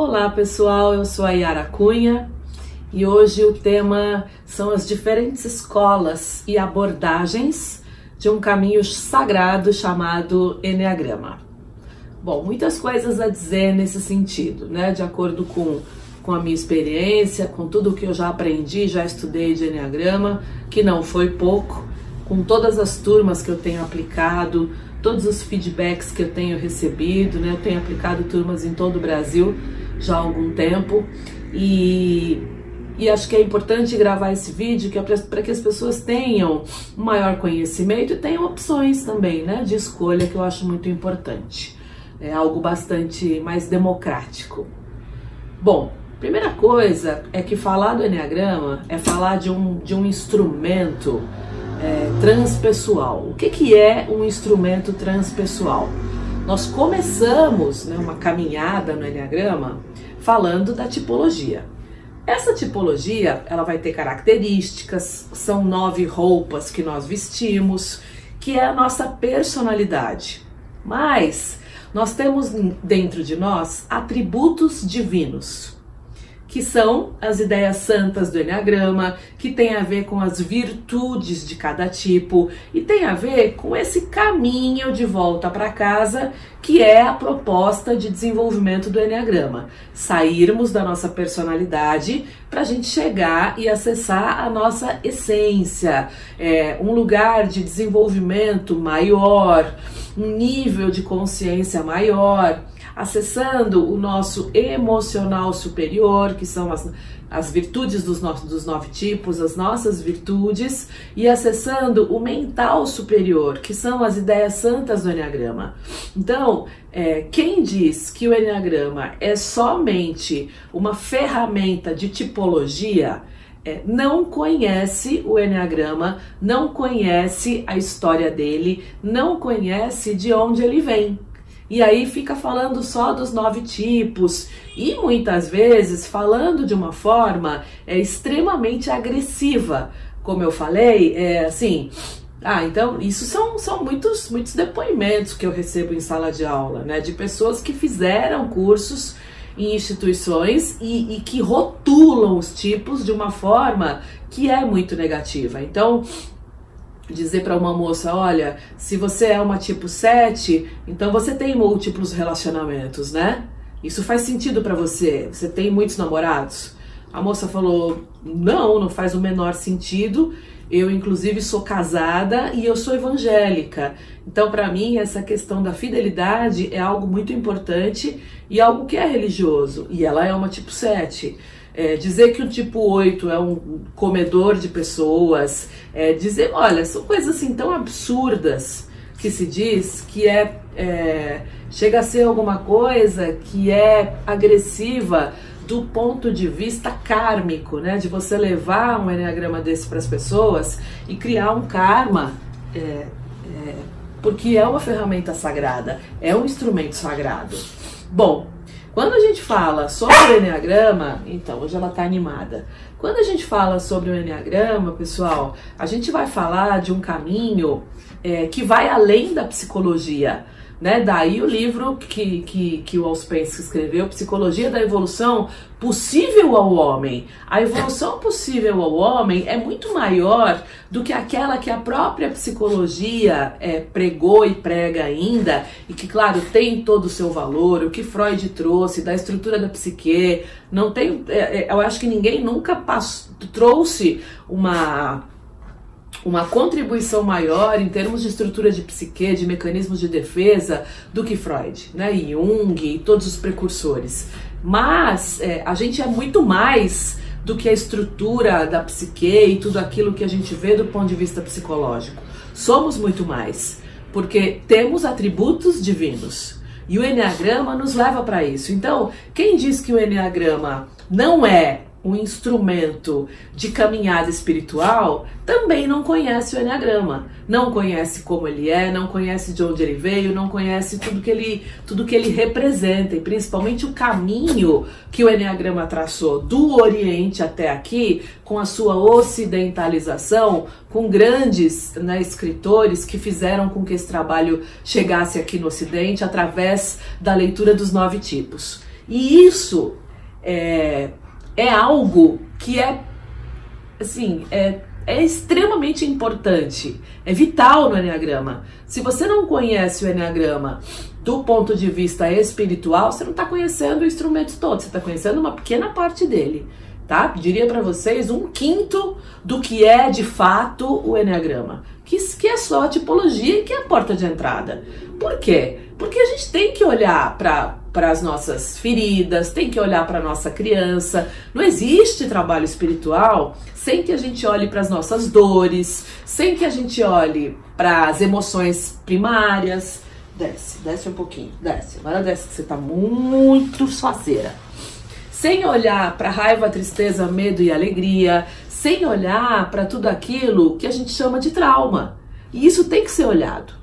Olá pessoal, eu sou a Yara Cunha e hoje o tema são as diferentes escolas e abordagens de um caminho sagrado chamado Enneagrama. Bom, muitas coisas a dizer nesse sentido, né? De acordo com, com a minha experiência, com tudo que eu já aprendi, já estudei de Enneagrama, que não foi pouco, com todas as turmas que eu tenho aplicado, todos os feedbacks que eu tenho recebido, né? Eu tenho aplicado turmas em todo o Brasil já há algum tempo e, e acho que é importante gravar esse vídeo que é para que as pessoas tenham um maior conhecimento e tenham opções também, né? De escolha que eu acho muito importante. É algo bastante mais democrático. Bom, primeira coisa é que falar do Enneagrama é falar de um, de um instrumento é, transpessoal. O que, que é um instrumento transpessoal? Nós começamos né, uma caminhada no Enneagrama falando da tipologia. Essa tipologia ela vai ter características, são nove roupas que nós vestimos, que é a nossa personalidade. Mas nós temos dentro de nós atributos divinos que são as ideias santas do Enneagrama, que tem a ver com as virtudes de cada tipo e tem a ver com esse caminho de volta para casa, que é a proposta de desenvolvimento do Enneagrama. Sairmos da nossa personalidade para a gente chegar e acessar a nossa essência, é, um lugar de desenvolvimento maior, um nível de consciência maior acessando o nosso emocional superior, que são as, as virtudes dos, nossos, dos nove tipos, as nossas virtudes, e acessando o mental superior, que são as ideias santas do Enneagrama. Então, é, quem diz que o Enneagrama é somente uma ferramenta de tipologia, é, não conhece o Enneagrama, não conhece a história dele, não conhece de onde ele vem e aí fica falando só dos nove tipos e muitas vezes falando de uma forma é, extremamente agressiva. Como eu falei, é assim. Ah, então isso são, são muitos, muitos depoimentos que eu recebo em sala de aula, né? De pessoas que fizeram cursos em instituições e, e que rotulam os tipos de uma forma que é muito negativa. Então, dizer para uma moça, olha, se você é uma tipo 7, então você tem múltiplos relacionamentos, né? Isso faz sentido para você? Você tem muitos namorados? A moça falou: "Não, não faz o menor sentido. Eu inclusive sou casada e eu sou evangélica. Então, para mim, essa questão da fidelidade é algo muito importante e algo que é religioso. E ela é uma tipo 7. É, dizer que o tipo 8 é um comedor de pessoas, é, dizer, olha, são coisas assim tão absurdas que se diz que é, é chega a ser alguma coisa que é agressiva do ponto de vista kármico, né? De você levar um enneagrama desse para as pessoas e criar um karma, é, é, porque é uma ferramenta sagrada, é um instrumento sagrado. Bom, quando a gente fala sobre o Enneagrama, então hoje ela está animada. Quando a gente fala sobre o Enneagrama, pessoal, a gente vai falar de um caminho é, que vai além da psicologia. Né? Daí o livro que, que, que o Auspence escreveu, Psicologia da Evolução Possível ao Homem. A evolução possível ao homem é muito maior do que aquela que a própria psicologia é, pregou e prega ainda, e que, claro, tem todo o seu valor, o que Freud trouxe da estrutura da psique. Não tem, é, é, eu acho que ninguém nunca passou, trouxe uma uma contribuição maior em termos de estrutura de psique, de mecanismos de defesa, do que Freud, né? E Jung e todos os precursores. Mas é, a gente é muito mais do que a estrutura da psique e tudo aquilo que a gente vê do ponto de vista psicológico. Somos muito mais, porque temos atributos divinos. E o Enneagrama nos leva para isso. Então, quem diz que o Enneagrama não é um instrumento de caminhada espiritual, também não conhece o Enneagrama. Não conhece como ele é, não conhece de onde ele veio, não conhece tudo que ele, tudo que ele representa e principalmente o caminho que o Enneagrama traçou do Oriente até aqui, com a sua ocidentalização, com grandes né, escritores que fizeram com que esse trabalho chegasse aqui no Ocidente através da leitura dos nove tipos. E isso é, é algo que é assim, é, é extremamente importante, é vital no Enneagrama. Se você não conhece o Enneagrama do ponto de vista espiritual, você não está conhecendo o instrumento todo, você está conhecendo uma pequena parte dele, tá? Diria para vocês um quinto do que é de fato o Enneagrama, que, que é só a tipologia e que é a porta de entrada. Por quê? Porque a gente tem que olhar para para as nossas feridas, tem que olhar para a nossa criança. Não existe trabalho espiritual sem que a gente olhe para as nossas dores, sem que a gente olhe para as emoções primárias. Desce, desce um pouquinho, desce. Agora desce, que você está muito faceira. Sem olhar para raiva, tristeza, medo e alegria, sem olhar para tudo aquilo que a gente chama de trauma. E isso tem que ser olhado.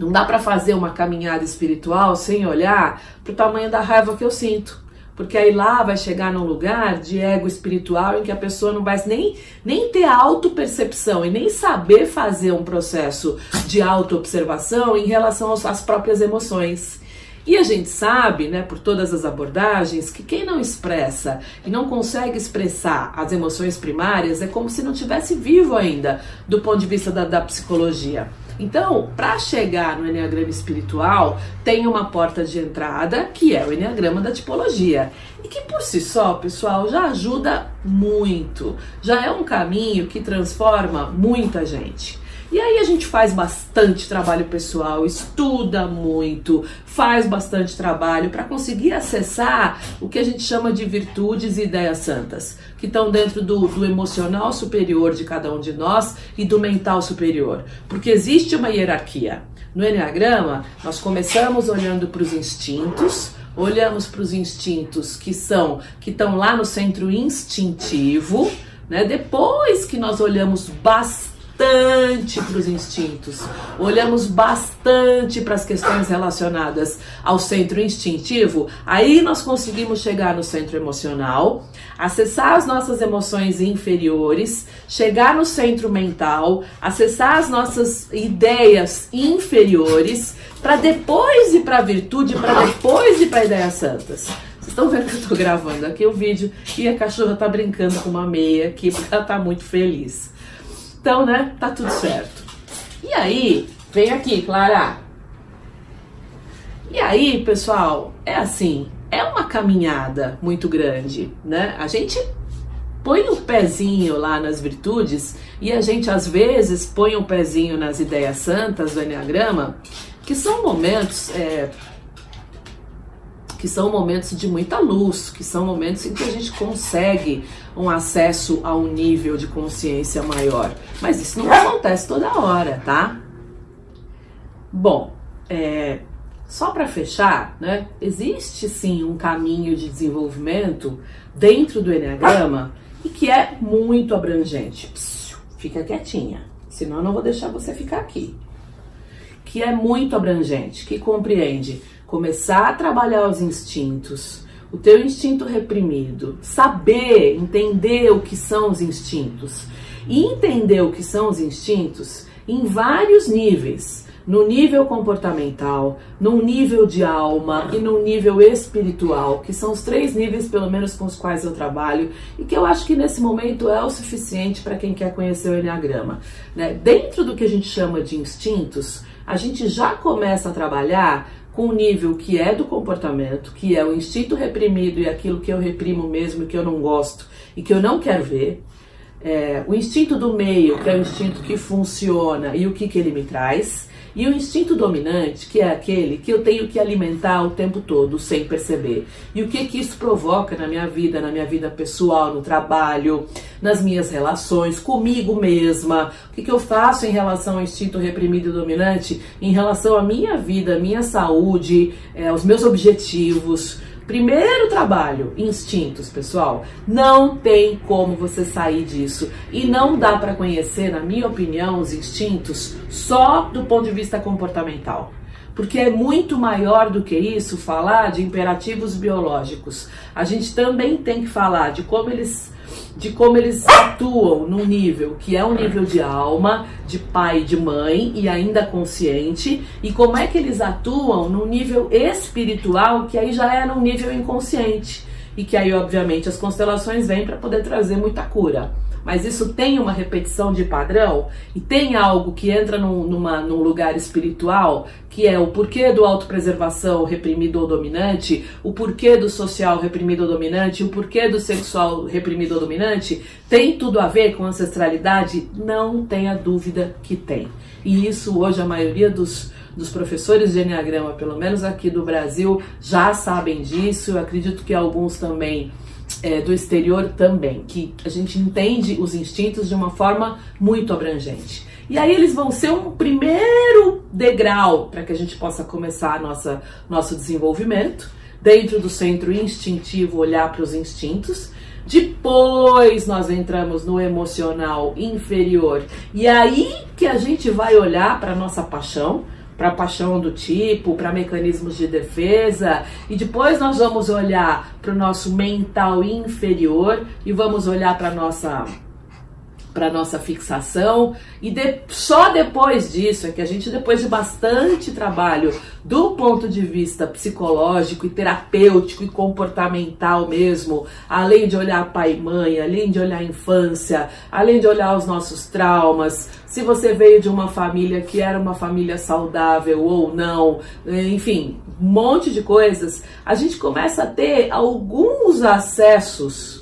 Não dá para fazer uma caminhada espiritual sem olhar para o tamanho da raiva que eu sinto. Porque aí lá vai chegar num lugar de ego espiritual em que a pessoa não vai nem, nem ter autopercepção e nem saber fazer um processo de autoobservação em relação às próprias emoções. E a gente sabe, né, por todas as abordagens, que quem não expressa e não consegue expressar as emoções primárias é como se não tivesse vivo ainda, do ponto de vista da, da psicologia. Então, para chegar no Enneagrama espiritual, tem uma porta de entrada, que é o Enneagrama da tipologia. E que por si só, pessoal, já ajuda muito. Já é um caminho que transforma muita gente. E aí a gente faz bastante trabalho pessoal, estuda muito, faz bastante trabalho para conseguir acessar o que a gente chama de virtudes e ideias santas, que estão dentro do, do emocional superior de cada um de nós e do mental superior. Porque existe uma hierarquia. No Enneagrama, nós começamos olhando para os instintos, olhamos para os instintos que são que estão lá no centro instintivo, né? Depois que nós olhamos bastante bastante para os instintos, olhamos bastante para as questões relacionadas ao centro instintivo, aí nós conseguimos chegar no centro emocional, acessar as nossas emoções inferiores, chegar no centro mental, acessar as nossas ideias inferiores, para depois ir para a virtude, para depois ir para ideias santas. Vocês estão vendo que eu estou gravando aqui o vídeo e a cachorra está brincando com uma meia aqui porque ela está muito feliz. Então, né, tá tudo certo. E aí, vem aqui, Clara. E aí, pessoal, é assim, é uma caminhada muito grande, né? A gente põe o um pezinho lá nas virtudes e a gente às vezes põe o um pezinho nas ideias santas do Enneagrama, que são momentos é, que são momentos de muita luz, que são momentos em que a gente consegue um acesso a um nível de consciência maior. Mas isso não acontece toda hora, tá? Bom, é, só para fechar, né? Existe sim um caminho de desenvolvimento dentro do Enneagrama e que é muito abrangente. Psiu, fica quietinha, senão eu não vou deixar você ficar aqui. Que é muito abrangente, que compreende começar a trabalhar os instintos, o teu instinto reprimido, saber, entender o que são os instintos e entender o que são os instintos em vários níveis, no nível comportamental, no nível de alma e no nível espiritual, que são os três níveis pelo menos com os quais eu trabalho e que eu acho que nesse momento é o suficiente para quem quer conhecer o enneagrama. Né? Dentro do que a gente chama de instintos, a gente já começa a trabalhar com o nível que é do comportamento, que é o instinto reprimido e aquilo que eu reprimo mesmo, que eu não gosto e que eu não quero ver. É, o instinto do meio, que é o instinto que funciona e o que, que ele me traz. E o instinto dominante, que é aquele que eu tenho que alimentar o tempo todo, sem perceber. E o que que isso provoca na minha vida, na minha vida pessoal, no trabalho, nas minhas relações, comigo mesma. O que que eu faço em relação ao instinto reprimido e dominante, em relação à minha vida, minha saúde, é, aos meus objetivos. Primeiro trabalho, instintos, pessoal. Não tem como você sair disso. E não dá para conhecer, na minha opinião, os instintos só do ponto de vista comportamental. Porque é muito maior do que isso falar de imperativos biológicos. A gente também tem que falar de como eles de como eles atuam num nível que é um nível de alma, de pai, de mãe e ainda consciente, e como é que eles atuam num nível espiritual que aí já é num nível inconsciente e que aí obviamente as constelações vêm para poder trazer muita cura mas isso tem uma repetição de padrão e tem algo que entra num, numa, num lugar espiritual, que é o porquê do autopreservação reprimido ou dominante, o porquê do social reprimido ou dominante, o porquê do sexual reprimido ou dominante, tem tudo a ver com ancestralidade? Não tenha dúvida que tem. E isso hoje a maioria dos, dos professores de Enneagrama, pelo menos aqui do Brasil, já sabem disso. Eu acredito que alguns também é, do exterior também, que a gente entende os instintos de uma forma muito abrangente. E aí eles vão ser um primeiro degrau para que a gente possa começar nossa, nosso desenvolvimento, dentro do centro instintivo, olhar para os instintos. Depois nós entramos no emocional inferior. E aí que a gente vai olhar para nossa paixão, para paixão do tipo, para mecanismos de defesa, e depois nós vamos olhar para o nosso mental inferior e vamos olhar para nossa para nossa fixação. E de, só depois disso é que a gente depois de bastante trabalho do ponto de vista psicológico e terapêutico e comportamental mesmo, além de olhar pai e mãe, além de olhar a infância, além de olhar os nossos traumas, se você veio de uma família que era uma família saudável ou não, enfim, um monte de coisas, a gente começa a ter alguns acessos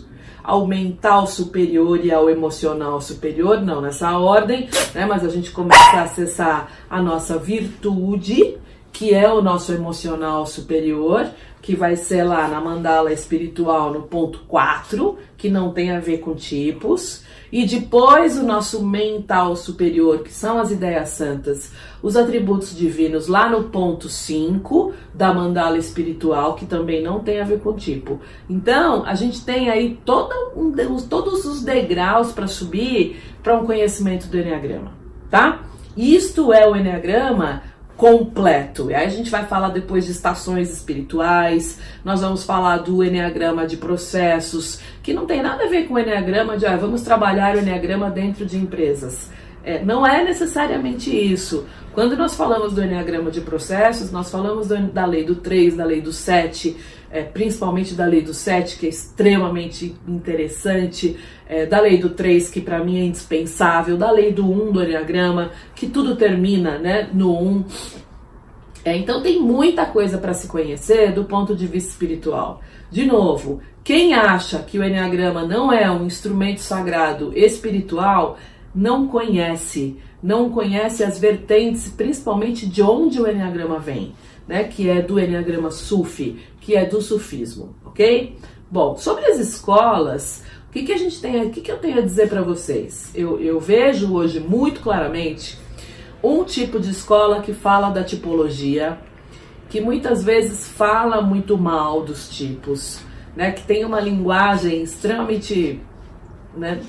ao mental superior e ao emocional superior, não nessa ordem, né? Mas a gente começa a acessar a nossa virtude, que é o nosso emocional superior, que vai ser lá na mandala espiritual no ponto 4, que não tem a ver com tipos. E depois o nosso mental superior, que são as ideias santas, os atributos divinos, lá no ponto 5 da mandala espiritual, que também não tem a ver com tipo. Então, a gente tem aí todo um, todos os degraus para subir para um conhecimento do Enneagrama, tá? Isto é o Enneagrama completo. E aí a gente vai falar depois de estações espirituais, nós vamos falar do Enneagrama de processos, que não tem nada a ver com o Enneagrama de ah, vamos trabalhar o Enneagrama dentro de empresas. É, não é necessariamente isso. Quando nós falamos do Enneagrama de processos, nós falamos do, da lei do 3, da lei do 7, é, principalmente da lei do 7, que é extremamente interessante, é, da lei do 3, que para mim é indispensável, da lei do 1 do Enneagrama, que tudo termina né, no 1. É, então tem muita coisa para se conhecer do ponto de vista espiritual. De novo, quem acha que o Enneagrama não é um instrumento sagrado espiritual, não conhece, não conhece as vertentes, principalmente de onde o Enneagrama vem, né? Que é do Enneagrama Sufi, que é do sufismo, ok? Bom, sobre as escolas, o que, que a gente tem, o que, que eu tenho a dizer para vocês? Eu, eu vejo hoje muito claramente um tipo de escola que fala da tipologia, que muitas vezes fala muito mal dos tipos, né? Que tem uma linguagem extremamente né,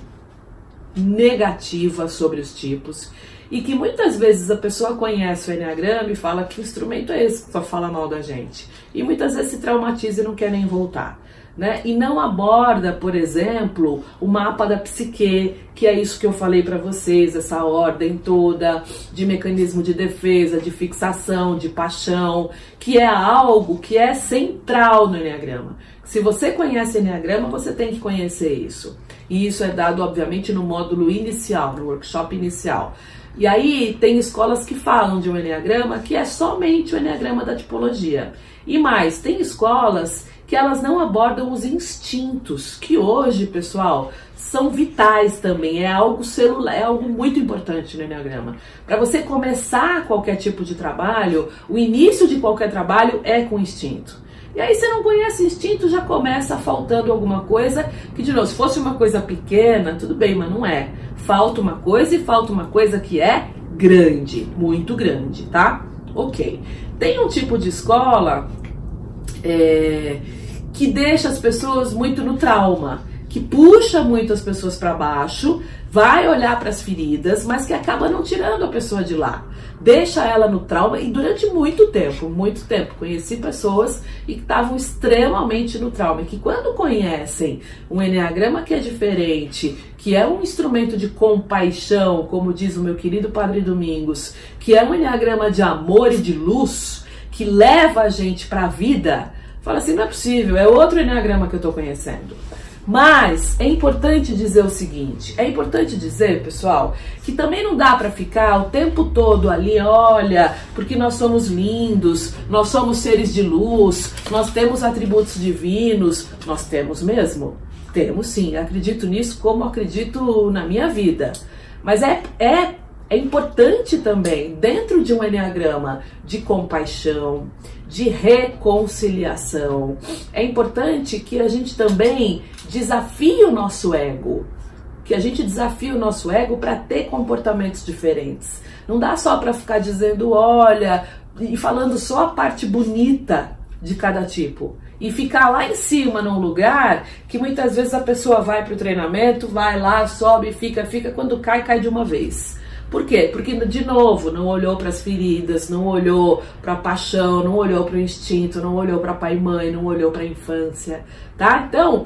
negativa sobre os tipos e que muitas vezes a pessoa conhece o Enneagrama e fala que instrumento é esse que só fala mal da gente. E muitas vezes se traumatiza e não quer nem voltar. Né? E não aborda, por exemplo, o mapa da psique, que é isso que eu falei para vocês, essa ordem toda de mecanismo de defesa, de fixação, de paixão, que é algo que é central no Enneagrama. Se você conhece Enneagrama, você tem que conhecer isso. E isso é dado, obviamente, no módulo inicial, no workshop inicial. E aí tem escolas que falam de um Enneagrama que é somente o Enneagrama da tipologia. E mais, tem escolas que elas não abordam os instintos, que hoje, pessoal, são vitais também, é algo celular, é algo muito importante no Enneagrama. Para você começar qualquer tipo de trabalho, o início de qualquer trabalho é com instinto. E aí você não conhece instinto, já começa faltando alguma coisa, que de novo, se fosse uma coisa pequena, tudo bem, mas não é. Falta uma coisa e falta uma coisa que é grande, muito grande, tá? Ok. Tem um tipo de escola é, que deixa as pessoas muito no trauma, que puxa muito as pessoas para baixo, vai olhar para as feridas, mas que acaba não tirando a pessoa de lá. deixa ela no trauma e durante muito tempo, muito tempo, conheci pessoas que estavam extremamente no trauma, que quando conhecem um enneagrama que é diferente, que é um instrumento de compaixão, como diz o meu querido Padre Domingos, que é um enneagrama de amor e de luz, que leva a gente para a vida, fala assim, não é possível, é outro enneagrama que eu estou conhecendo. Mas é importante dizer o seguinte: é importante dizer, pessoal, que também não dá para ficar o tempo todo ali, olha, porque nós somos lindos, nós somos seres de luz, nós temos atributos divinos, nós temos mesmo? Temos sim, acredito nisso como acredito na minha vida. Mas é, é é importante também, dentro de um enneagrama de compaixão, de reconciliação, é importante que a gente também desafie o nosso ego. Que a gente desafie o nosso ego para ter comportamentos diferentes. Não dá só para ficar dizendo, olha, e falando só a parte bonita de cada tipo e ficar lá em cima num lugar que muitas vezes a pessoa vai para o treinamento, vai lá, sobe, fica, fica, quando cai, cai de uma vez. Por quê? Porque, de novo, não olhou para as feridas, não olhou para a paixão, não olhou para o instinto, não olhou para pai e mãe, não olhou para a infância, tá? Então,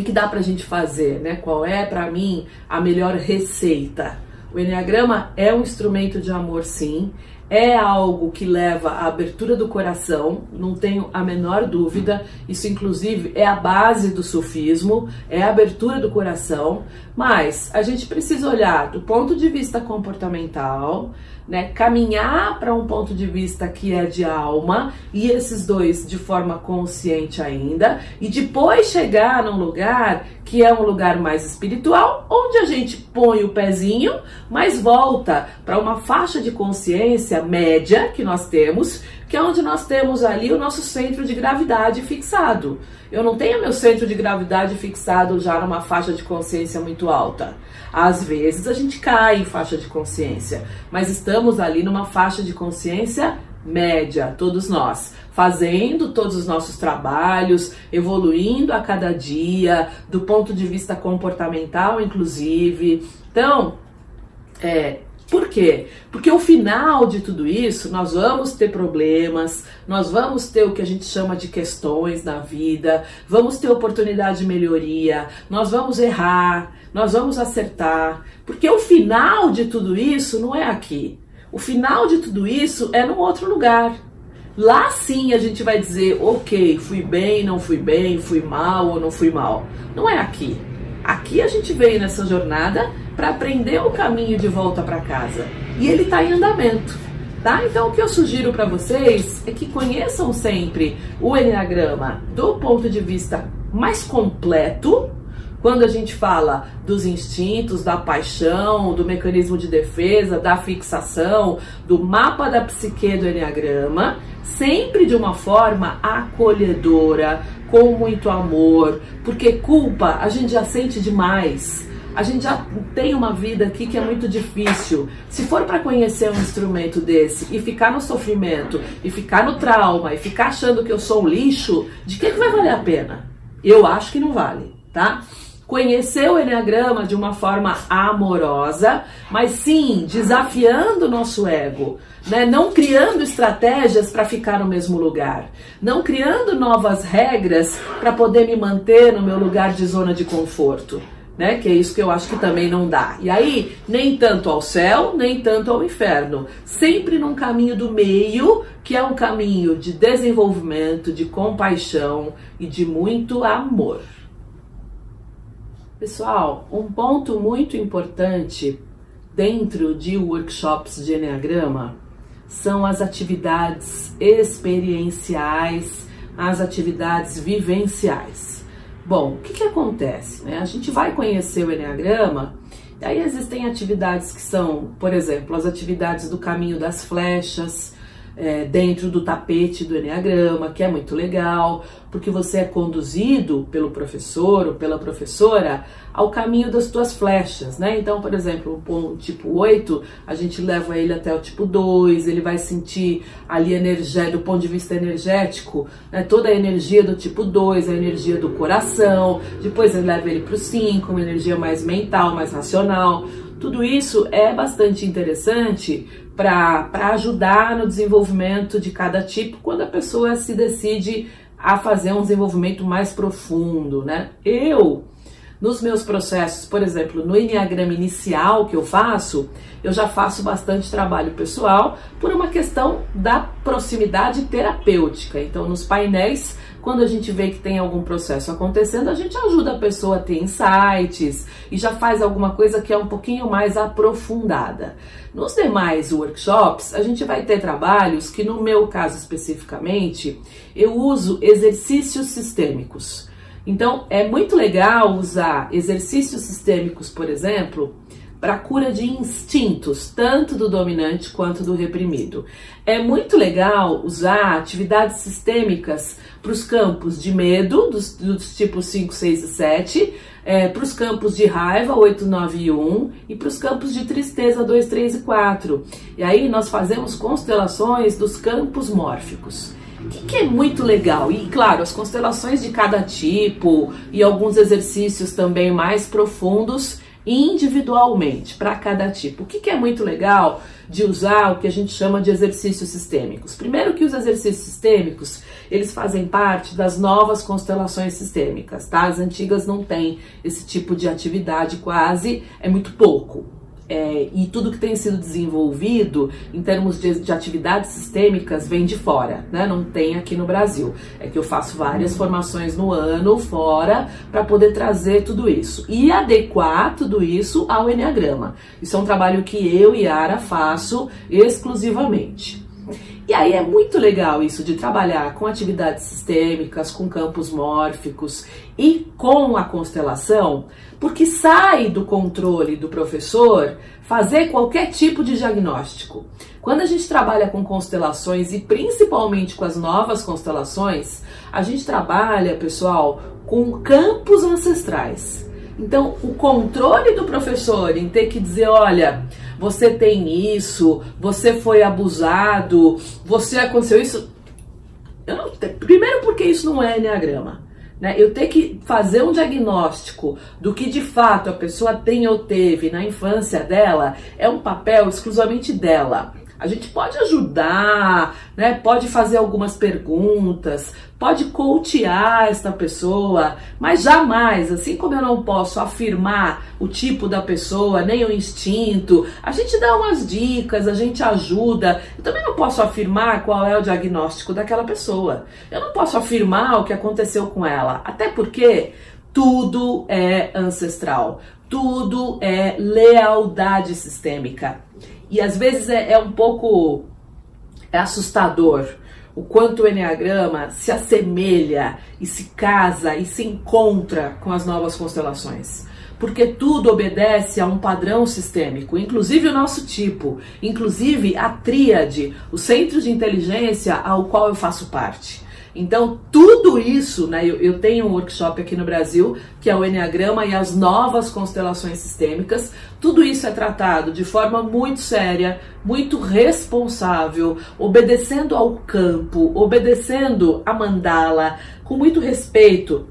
que, que dá para a gente fazer, né? Qual é, para mim, a melhor receita? O Enneagrama é um instrumento de amor, sim é algo que leva à abertura do coração, não tenho a menor dúvida. Isso, inclusive, é a base do sufismo, é a abertura do coração. Mas a gente precisa olhar do ponto de vista comportamental, né, caminhar para um ponto de vista que é de alma, e esses dois de forma consciente ainda, e depois chegar num lugar que é um lugar mais espiritual, onde a gente põe o pezinho, mas volta para uma faixa de consciência média que nós temos, que é onde nós temos ali o nosso centro de gravidade fixado. Eu não tenho meu centro de gravidade fixado já numa faixa de consciência muito alta. Às vezes a gente cai em faixa de consciência, mas estamos ali numa faixa de consciência média, todos nós, fazendo todos os nossos trabalhos, evoluindo a cada dia, do ponto de vista comportamental, inclusive. Então, é, por quê? Porque o final de tudo isso, nós vamos ter problemas, nós vamos ter o que a gente chama de questões na vida, vamos ter oportunidade de melhoria, nós vamos errar, nós vamos acertar, porque o final de tudo isso não é aqui. O final de tudo isso é num outro lugar. Lá sim a gente vai dizer, ok, fui bem, não fui bem, fui mal ou não fui mal. Não é aqui. Aqui a gente veio nessa jornada para aprender o caminho de volta para casa. E ele está em andamento. Tá? Então o que eu sugiro para vocês é que conheçam sempre o Enneagrama do ponto de vista mais completo, quando a gente fala dos instintos, da paixão, do mecanismo de defesa, da fixação, do mapa da psique do Enneagrama, sempre de uma forma acolhedora, com muito amor, porque culpa a gente já sente demais. A gente já tem uma vida aqui que é muito difícil. Se for para conhecer um instrumento desse e ficar no sofrimento, e ficar no trauma, e ficar achando que eu sou um lixo, de que, que vai valer a pena? Eu acho que não vale, tá? conhecer o Enneagrama de uma forma amorosa, mas sim desafiando o nosso ego, né? não criando estratégias para ficar no mesmo lugar, não criando novas regras para poder me manter no meu lugar de zona de conforto. Né? Que é isso que eu acho que também não dá. E aí, nem tanto ao céu, nem tanto ao inferno. Sempre num caminho do meio, que é um caminho de desenvolvimento, de compaixão e de muito amor. Pessoal, um ponto muito importante dentro de workshops de Enneagrama são as atividades experienciais, as atividades vivenciais. Bom, o que, que acontece? Né? A gente vai conhecer o Enneagrama, aí existem atividades que são, por exemplo, as atividades do caminho das flechas, é, dentro do tapete do Enneagrama, que é muito legal, porque você é conduzido pelo professor ou pela professora ao caminho das tuas flechas, né? Então, por exemplo, o tipo 8, a gente leva ele até o tipo 2, ele vai sentir ali energia, do ponto de vista energético, né? toda a energia do tipo 2, a energia do coração, depois ele leva ele para o 5, uma energia mais mental, mais racional. Tudo isso é bastante interessante para ajudar no desenvolvimento de cada tipo quando a pessoa se decide a fazer um desenvolvimento mais profundo, né? Eu nos meus processos, por exemplo, no Enneagrama inicial que eu faço, eu já faço bastante trabalho pessoal por uma questão da proximidade terapêutica. Então, nos painéis, quando a gente vê que tem algum processo acontecendo, a gente ajuda a pessoa a ter insights e já faz alguma coisa que é um pouquinho mais aprofundada. Nos demais workshops, a gente vai ter trabalhos que, no meu caso especificamente, eu uso exercícios sistêmicos. Então, é muito legal usar exercícios sistêmicos, por exemplo, para cura de instintos, tanto do dominante quanto do reprimido. É muito legal usar atividades sistêmicas para os campos de medo, dos, dos tipos 5, 6 e 7, é, para os campos de raiva, 8, 9 e 1, e para os campos de tristeza, 2, 3 e 4. E aí nós fazemos constelações dos campos mórficos. O que, que, é muito legal? E claro, as constelações de cada tipo e alguns exercícios também mais profundos individualmente para cada tipo. O que, que é muito legal de usar o que a gente chama de exercícios sistêmicos? Primeiro que os exercícios sistêmicos, eles fazem parte das novas constelações sistêmicas, tá? As antigas não têm esse tipo de atividade quase, é muito pouco é, e tudo que tem sido desenvolvido em termos de, de, atividades sistêmicas vem de fora, né? Não tem aqui no Brasil. É que eu faço várias formações no ano fora para poder trazer tudo isso e adequar tudo isso ao Enneagrama. Isso é um trabalho que eu e Ara faço exclusivamente. E aí é muito legal isso de trabalhar com atividades sistêmicas, com campos mórficos e com a constelação, porque sai do controle do professor fazer qualquer tipo de diagnóstico. Quando a gente trabalha com constelações e principalmente com as novas constelações, a gente trabalha, pessoal, com campos ancestrais. Então, o controle do professor em ter que dizer, olha, você tem isso, você foi abusado, você aconteceu isso. Não, primeiro porque isso não é enneagrama. Né? Eu ter que fazer um diagnóstico do que de fato a pessoa tem ou teve na infância dela é um papel exclusivamente dela. A gente pode ajudar, né? Pode fazer algumas perguntas, pode coachear esta pessoa, mas jamais, assim como eu não posso afirmar o tipo da pessoa, nem o instinto, a gente dá umas dicas, a gente ajuda. Eu também não posso afirmar qual é o diagnóstico daquela pessoa. Eu não posso afirmar o que aconteceu com ela, até porque tudo é ancestral, tudo é lealdade sistêmica. E às vezes é, é um pouco é assustador o quanto o Enneagrama se assemelha e se casa e se encontra com as novas constelações. Porque tudo obedece a um padrão sistêmico, inclusive o nosso tipo, inclusive a tríade, o centro de inteligência ao qual eu faço parte. Então, tudo isso, né? Eu, eu, tenho um workshop aqui no Brasil, que é o Enneagrama e as novas constelações sistêmicas. Tudo isso é tratado de forma muito séria, muito responsável, obedecendo ao campo, obedecendo a mandala, com muito respeito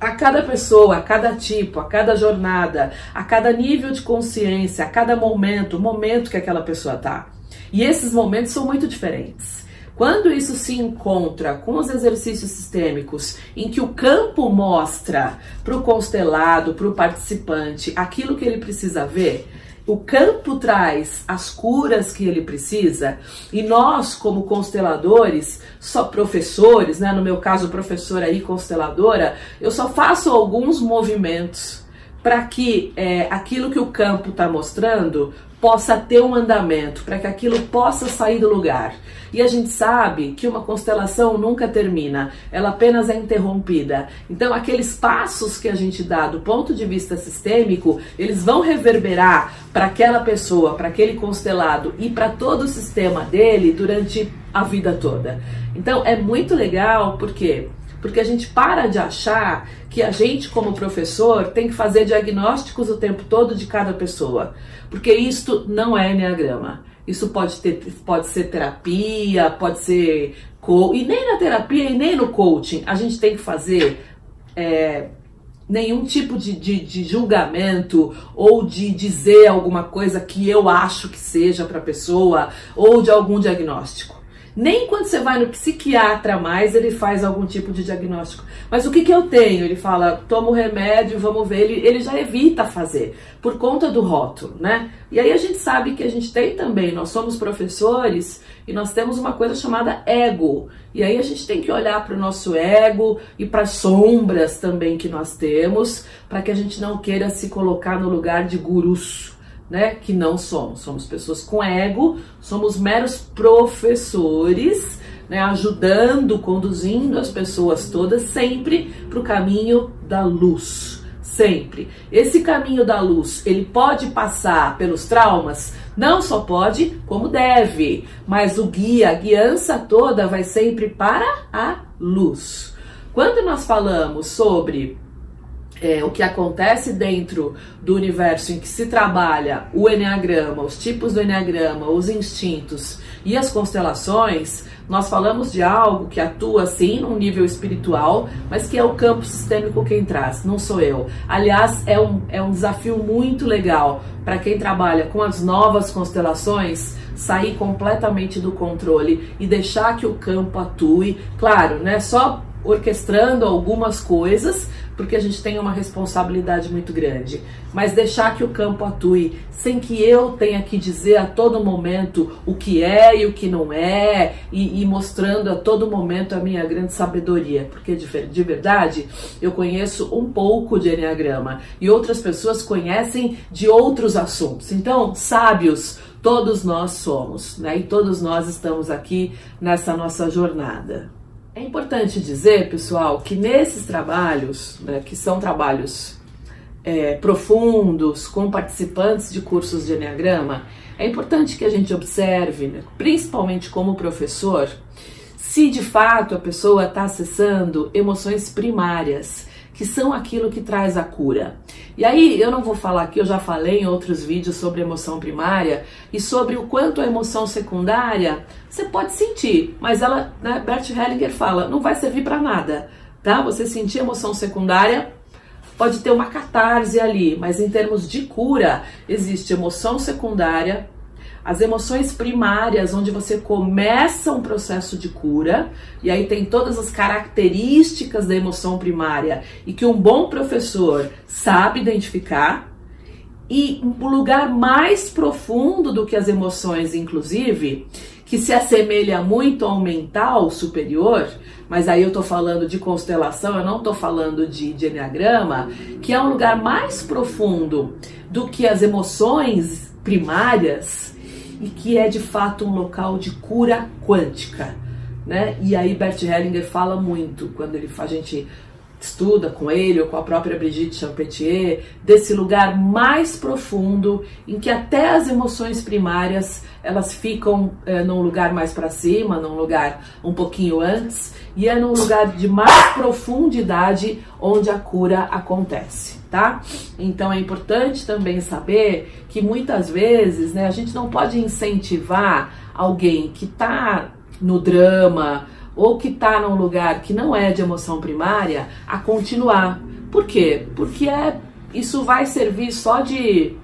a cada pessoa, a cada tipo, a cada jornada, a cada nível de consciência, a cada momento, momento que aquela pessoa tá. E esses momentos são muito diferentes. Quando isso se encontra com os exercícios sistêmicos, em que o campo mostra para o constelado, para o participante, aquilo que ele precisa ver, o campo traz as curas que ele precisa e nós, como consteladores, só professores, né? No meu caso, professora e consteladora, eu só faço alguns movimentos para que é, aquilo que o campo está mostrando possa ter um andamento, para que aquilo possa sair do lugar. E a gente sabe que uma constelação nunca termina, ela apenas é interrompida. Então, aqueles passos que a gente dá do ponto de vista sistêmico, eles vão reverberar para aquela pessoa, para aquele constelado e para todo o sistema dele durante a vida toda. Então, é muito legal porque porque a gente para de achar que a gente, como professor, tem que fazer diagnósticos o tempo todo de cada pessoa, porque isto não é enneagrama. Isso pode, ter, pode ser terapia, pode ser. Co e nem na terapia e nem no coaching a gente tem que fazer é, nenhum tipo de, de, de, julgamento ou de dizer alguma coisa que eu acho que seja para a pessoa ou de algum diagnóstico. Nem quando você vai no psiquiatra mais ele faz algum tipo de diagnóstico. Mas o que, que eu tenho? Ele fala, toma o remédio, vamos ver. Ele, ele já evita fazer, por conta do rótulo, né? E aí a gente sabe que a gente tem também, nós somos professores e nós temos uma coisa chamada ego. E aí a gente tem que olhar para o nosso ego e para as sombras também que nós temos, para que a gente não queira se colocar no lugar de gurus né? Que não somos. Somos pessoas com ego, somos meros professores, né? Ajudando, conduzindo as pessoas todas sempre para o caminho da luz. Sempre. Esse caminho da luz, ele pode passar pelos traumas? Não só pode, como deve. Mas o guia, a guiança toda vai sempre para a luz. Quando nós falamos sobre é, o que acontece dentro do universo em que se trabalha o Enneagrama, os tipos do Enneagrama, os instintos e as constelações, nós falamos de algo que atua sim num nível espiritual, mas que é o campo sistêmico quem traz, não sou eu. Aliás, é um, é um desafio muito legal para quem trabalha com as novas constelações sair completamente do controle e deixar que o campo atue. Claro, né? Só orquestrando algumas coisas, porque a gente tem uma responsabilidade muito grande. Mas deixar que o campo atue, sem que eu tenha que dizer a todo momento o que é e o que não é, e, e mostrando a todo momento a minha grande sabedoria. Porque de, de verdade, eu conheço um pouco de Enneagrama e outras pessoas conhecem de outros assuntos. Então, sábios, todos nós somos, né? E todos nós estamos aqui nessa nossa jornada. É importante dizer, pessoal, que nesses trabalhos, né, que são trabalhos é, profundos, com participantes de cursos de Enneagrama, é importante que a gente observe, né, principalmente como professor, se de fato a pessoa está acessando emoções primárias que são aquilo que traz a cura. E aí, eu não vou falar aqui, eu já falei em outros vídeos sobre emoção primária e sobre o quanto a emoção secundária você pode sentir, mas ela, né, Bert Hellinger fala, não vai servir para nada, tá? Você sentir emoção secundária pode ter uma catarse ali, mas em termos de cura, existe emoção secundária as emoções primárias, onde você começa um processo de cura, e aí tem todas as características da emoção primária e que um bom professor sabe identificar, e um lugar mais profundo do que as emoções, inclusive, que se assemelha muito ao mental superior, mas aí eu tô falando de constelação, eu não tô falando de, de enneagrama, que é um lugar mais profundo do que as emoções primárias e que é de fato um local de cura quântica. Né? E aí Bert Hellinger fala muito quando ele a gente estuda com ele ou com a própria Brigitte Champetier desse lugar mais profundo em que até as emoções primárias elas ficam é, num lugar mais para cima, num lugar um pouquinho antes e é num lugar de mais profundidade onde a cura acontece, tá? Então é importante também saber que muitas vezes, né, a gente não pode incentivar alguém que está no drama ou que está num lugar que não é de emoção primária a continuar. Por quê? Porque é, isso vai servir só de,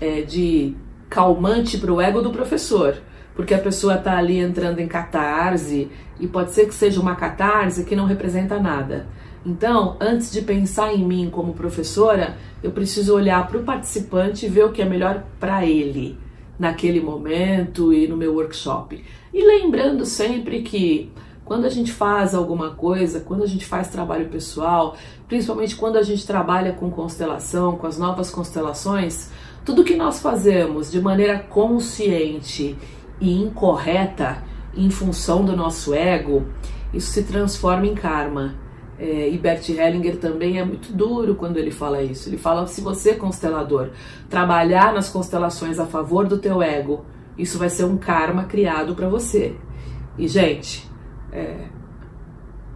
é, de calmante para o ego do professor porque a pessoa está ali entrando em catarse e pode ser que seja uma catarse que não representa nada. Então, antes de pensar em mim como professora, eu preciso olhar para o participante e ver o que é melhor para ele naquele momento e no meu workshop. E lembrando sempre que quando a gente faz alguma coisa, quando a gente faz trabalho pessoal, principalmente quando a gente trabalha com constelação, com as novas constelações, tudo que nós fazemos de maneira consciente e incorreta em função do nosso ego, isso se transforma em karma. É, e Bert Hellinger também é muito duro quando ele fala isso. Ele fala: se você, constelador, trabalhar nas constelações a favor do teu ego, isso vai ser um karma criado para você. E, gente, é,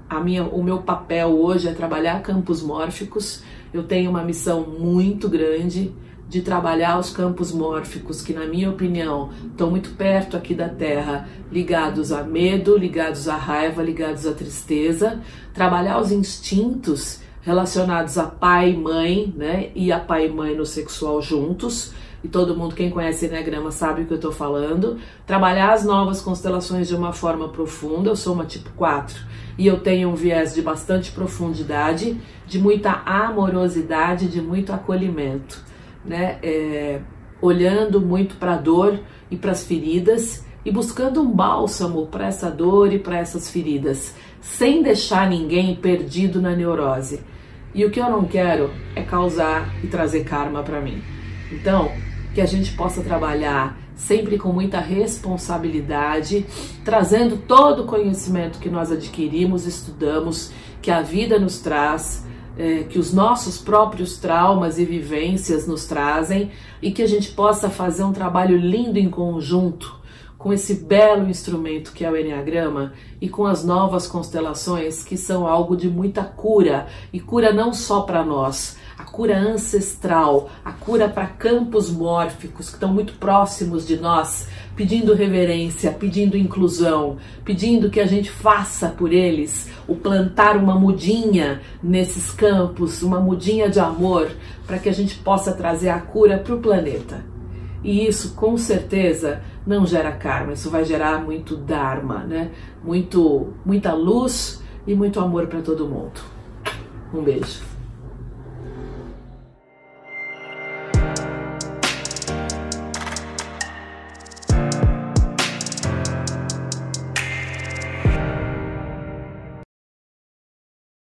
a minha, o meu papel hoje é trabalhar campos mórficos. Eu tenho uma missão muito grande de trabalhar os campos mórficos, que, na minha opinião, estão muito perto aqui da Terra, ligados a medo, ligados à raiva, ligados à tristeza, trabalhar os instintos relacionados a pai e mãe, né? E a pai e mãe no sexual juntos. E todo mundo, quem conhece Enneagrama, sabe o que eu estou falando. Trabalhar as novas constelações de uma forma profunda. Eu sou uma tipo 4 e eu tenho um viés de bastante profundidade, de muita amorosidade, de muito acolhimento, né? É, olhando muito para a dor e para as feridas e buscando um bálsamo para essa dor e para essas feridas, sem deixar ninguém perdido na neurose. E o que eu não quero é causar e trazer karma para mim. Então, que a gente possa trabalhar sempre com muita responsabilidade, trazendo todo o conhecimento que nós adquirimos, estudamos, que a vida nos traz, é, que os nossos próprios traumas e vivências nos trazem e que a gente possa fazer um trabalho lindo em conjunto com esse belo instrumento que é o Enneagrama e com as novas constelações que são algo de muita cura e cura não só para nós, a cura ancestral, a cura para campos mórficos que estão muito próximos de nós, pedindo reverência, pedindo inclusão, pedindo que a gente faça por eles o plantar uma mudinha nesses campos, uma mudinha de amor, para que a gente possa trazer a cura para o planeta. E isso com certeza não gera karma, isso vai gerar muito dharma, né? Muito, muita luz e muito amor para todo mundo. Um beijo.